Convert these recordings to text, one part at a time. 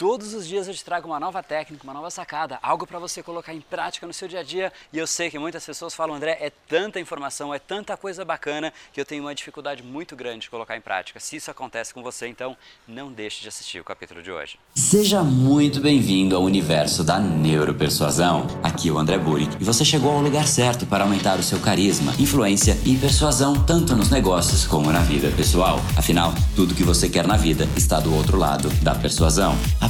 Todos os dias eu te trago uma nova técnica, uma nova sacada, algo para você colocar em prática no seu dia a dia. E eu sei que muitas pessoas falam, André, é tanta informação, é tanta coisa bacana que eu tenho uma dificuldade muito grande de colocar em prática. Se isso acontece com você, então não deixe de assistir o capítulo de hoje. Seja muito bem-vindo ao universo da neuropersuasão. Aqui é o André Buri e você chegou ao lugar certo para aumentar o seu carisma, influência e persuasão tanto nos negócios como na vida pessoal. Afinal, tudo que você quer na vida está do outro lado da persuasão. A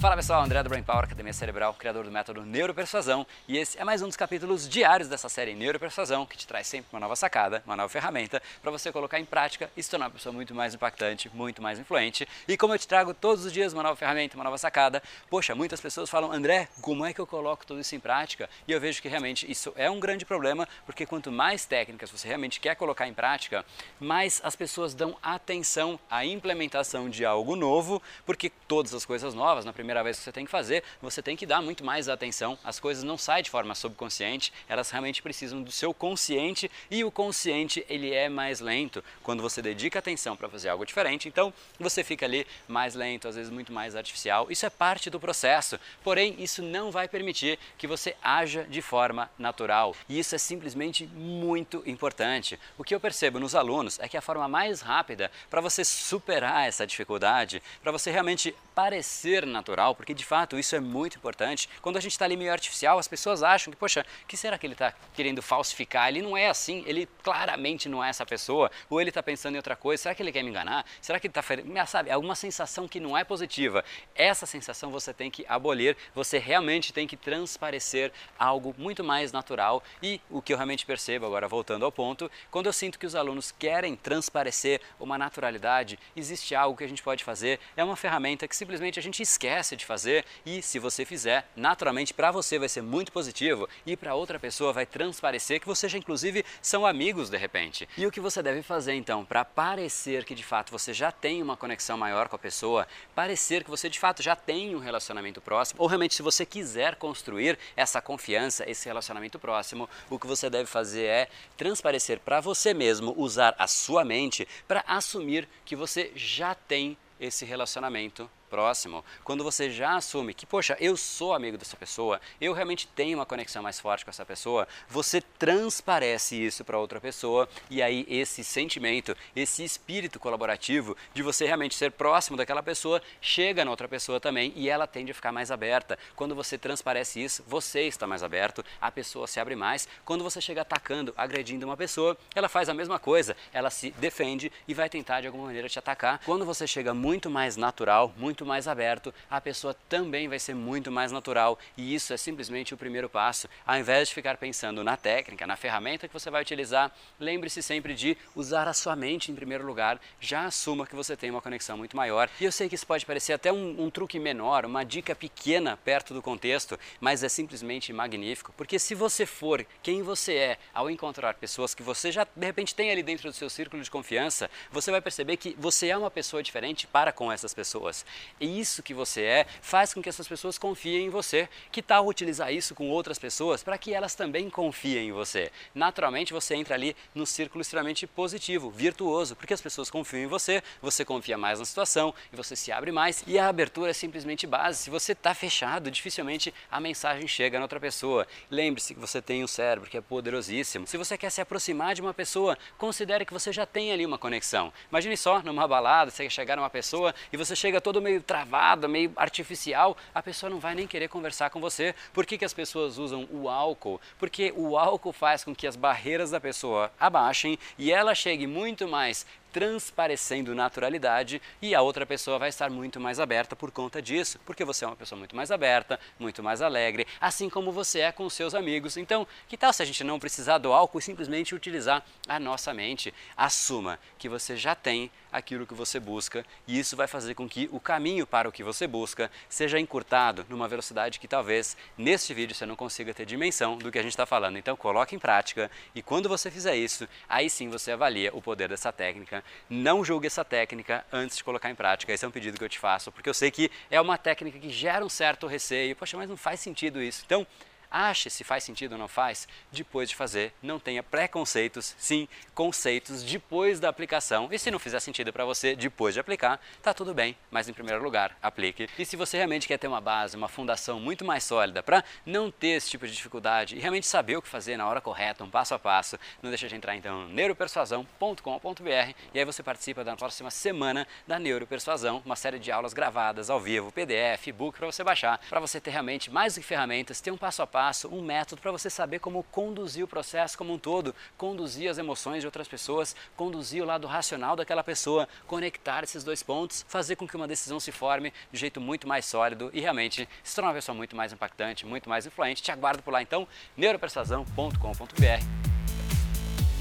Fala pessoal, André do Brain Power, Academia Cerebral, criador do método Neuropersuasão, e esse é mais um dos capítulos diários dessa série Neuropersuasão, que te traz sempre uma nova sacada, uma nova ferramenta para você colocar em prática e se tornar uma pessoa muito mais impactante, muito mais influente. E como eu te trago todos os dias uma nova ferramenta, uma nova sacada, poxa, muitas pessoas falam, André, como é que eu coloco tudo isso em prática? E eu vejo que realmente isso é um grande problema, porque quanto mais técnicas você realmente quer colocar em prática, mais as pessoas dão atenção à implementação de algo novo, porque todas as coisas novas, na primeira primeira vez que você tem que fazer, você tem que dar muito mais atenção. As coisas não saem de forma subconsciente, elas realmente precisam do seu consciente e o consciente ele é mais lento quando você dedica atenção para fazer algo diferente. Então você fica ali mais lento, às vezes muito mais artificial. Isso é parte do processo. Porém, isso não vai permitir que você haja de forma natural. E isso é simplesmente muito importante. O que eu percebo nos alunos é que a forma mais rápida para você superar essa dificuldade, para você realmente parecer natural, porque de fato isso é muito importante. Quando a gente está ali meio artificial, as pessoas acham que, poxa, que será que ele está querendo falsificar? Ele não é assim, ele claramente não é essa pessoa, ou ele está pensando em outra coisa, será que ele quer me enganar? Será que ele está, sabe, alguma sensação que não é positiva? Essa sensação você tem que abolir, você realmente tem que transparecer algo muito mais natural e o que eu realmente percebo, agora voltando ao ponto, quando eu sinto que os alunos querem transparecer uma naturalidade, existe algo que a gente pode fazer, é uma ferramenta que simplesmente a gente esquece de fazer e se você fizer, naturalmente para você vai ser muito positivo e para outra pessoa vai transparecer que vocês já inclusive são amigos de repente. E o que você deve fazer então para parecer que de fato você já tem uma conexão maior com a pessoa, parecer que você de fato já tem um relacionamento próximo ou realmente se você quiser construir essa confiança, esse relacionamento próximo, o que você deve fazer é transparecer para você mesmo, usar a sua mente para assumir que você já tem esse relacionamento próximo, quando você já assume que, poxa, eu sou amigo dessa pessoa, eu realmente tenho uma conexão mais forte com essa pessoa, você transparece isso para outra pessoa e aí esse sentimento, esse espírito colaborativo de você realmente ser próximo daquela pessoa chega na outra pessoa também e ela tende a ficar mais aberta. Quando você transparece isso, você está mais aberto, a pessoa se abre mais. Quando você chega atacando, agredindo uma pessoa, ela faz a mesma coisa, ela se defende e vai tentar de alguma maneira te atacar. Quando você chega muito mais natural, muito muito mais aberto, a pessoa também vai ser muito mais natural e isso é simplesmente o primeiro passo. Ao invés de ficar pensando na técnica, na ferramenta que você vai utilizar, lembre-se sempre de usar a sua mente em primeiro lugar. Já assuma que você tem uma conexão muito maior. E eu sei que isso pode parecer até um, um truque menor, uma dica pequena perto do contexto, mas é simplesmente magnífico. Porque se você for quem você é ao encontrar pessoas que você já de repente tem ali dentro do seu círculo de confiança, você vai perceber que você é uma pessoa diferente para com essas pessoas. E isso que você é faz com que essas pessoas confiem em você. Que tal utilizar isso com outras pessoas para que elas também confiem em você? Naturalmente você entra ali no círculo extremamente positivo, virtuoso, porque as pessoas confiam em você, você confia mais na situação e você se abre mais. E a abertura é simplesmente base. Se você está fechado, dificilmente a mensagem chega na outra pessoa. Lembre-se que você tem um cérebro que é poderosíssimo. Se você quer se aproximar de uma pessoa, considere que você já tem ali uma conexão. Imagine só numa balada, você chegar numa pessoa e você chega todo meio travada, meio artificial, a pessoa não vai nem querer conversar com você. Por que, que as pessoas usam o álcool? Porque o álcool faz com que as barreiras da pessoa abaixem e ela chegue muito mais transparecendo naturalidade e a outra pessoa vai estar muito mais aberta por conta disso, porque você é uma pessoa muito mais aberta, muito mais alegre, assim como você é com seus amigos. Então, que tal se a gente não precisar do álcool e simplesmente utilizar a nossa mente? Assuma que você já tem aquilo que você busca e isso vai fazer com que o caminho para o que você busca seja encurtado numa velocidade que talvez neste vídeo você não consiga ter dimensão do que a gente está falando. Então coloque em prática e quando você fizer isso, aí sim você avalia o poder dessa técnica. Não julgue essa técnica antes de colocar em prática. Esse é um pedido que eu te faço, porque eu sei que é uma técnica que gera um certo receio. Poxa, mas não faz sentido isso. Então, Ache se faz sentido ou não faz depois de fazer. Não tenha preconceitos, sim, conceitos depois da aplicação. E se não fizer sentido para você depois de aplicar, tá tudo bem, mas em primeiro lugar, aplique. E se você realmente quer ter uma base, uma fundação muito mais sólida para não ter esse tipo de dificuldade e realmente saber o que fazer na hora correta, um passo a passo, não deixe de entrar então no neuropersuasão.com.br e aí você participa da próxima semana da Neuropersuasão, uma série de aulas gravadas ao vivo, PDF, e-book para você baixar, para você ter realmente mais do que ferramentas, ter um passo a passo passo, um método para você saber como conduzir o processo como um todo, conduzir as emoções de outras pessoas, conduzir o lado racional daquela pessoa, conectar esses dois pontos, fazer com que uma decisão se forme de jeito muito mais sólido e realmente se tornar uma pessoa muito mais impactante, muito mais influente. Te aguardo por lá então, neuropersuasão.com.br